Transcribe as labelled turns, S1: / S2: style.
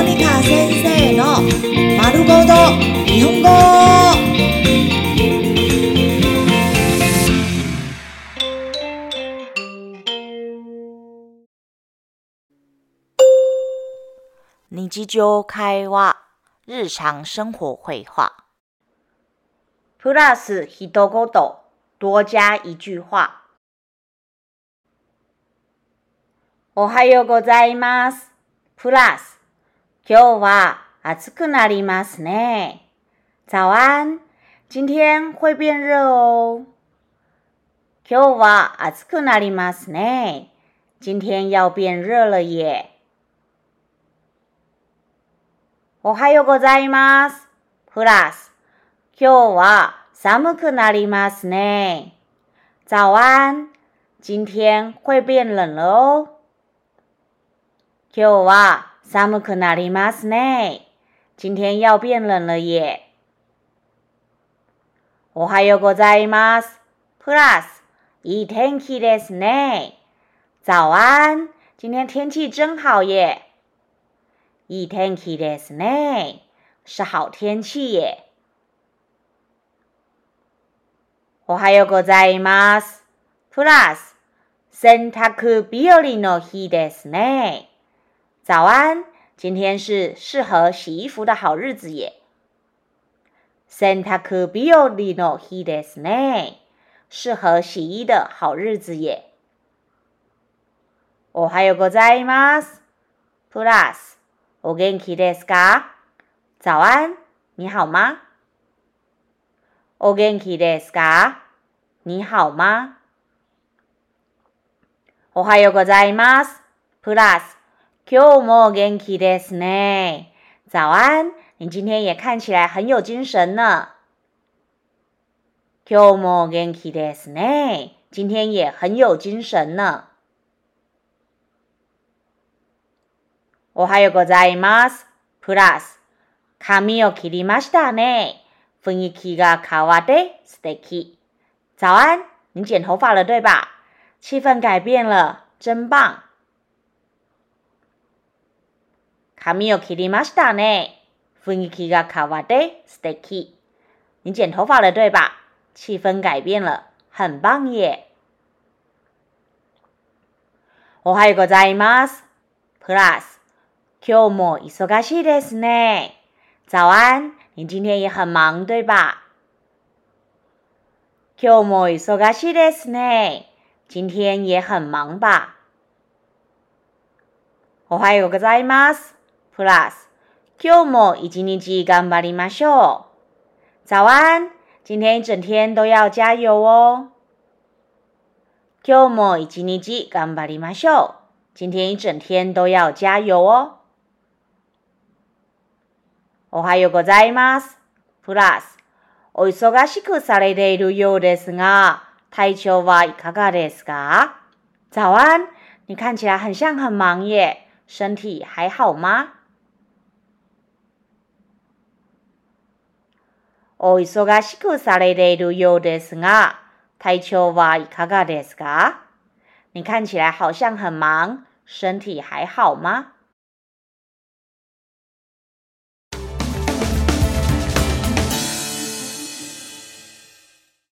S1: モニカ先生の丸ごと日本語。
S2: 日常会話、日常生活会話。プラス一言、多加一句話。おはようございます。プラス、今日は暑くなりますね。早安，今天会变热哦。今日は暑くなりますね。今天要变热了耶。おはようございます。プラス、今日は寒くなりますね。早安，今天会变冷了哦。今日は寒くなりますね。今天要变冷了耶。おはようございます。プラス、いい天気ですね。早安，今天天气真好耶。いい天気ですね。是好天气耶。おはようございます。プラス、洗濯日和の日ですね。早安，今天是适合洗衣服的好日子耶。洗濯日和の日ですね。适合洗衣的好日子耶。おはようございます。プラス、お元気ですか？早安，你好吗？お元気ですか？你好吗？おはようございます。プラス、 今日も元気ですね。早安，你今天也看起来很有精神呢。今日も元気ですね。今天也很有精神呢。おはようございます。プラス、髪を切りましたね。雰囲気が変わって素敵。早安，你剪头发了对吧？气氛改变了，真棒。 髪を切りましたね。雰囲気が変わって素敵。你剪头发了对吧？气氛改变了，很棒耶。おはようございます。プラス、今日も忙しいですね。早安，你今天也很忙对吧？今日も忙しいですね。今天也很忙吧？おはようございます。プラス、今日も一日頑張りましょう。早安，今天一整天都要加油哦。今日も一日頑張りましょう。今天一整天都要加油哦。おはようございます。プラス、お忙しくされているようですが、体調はいかがですか？早安，你看起来很像很忙耶，身体还好吗？お忙しくされているようですが、体調はいかがですか？你看起来好像很忙，身体还好吗？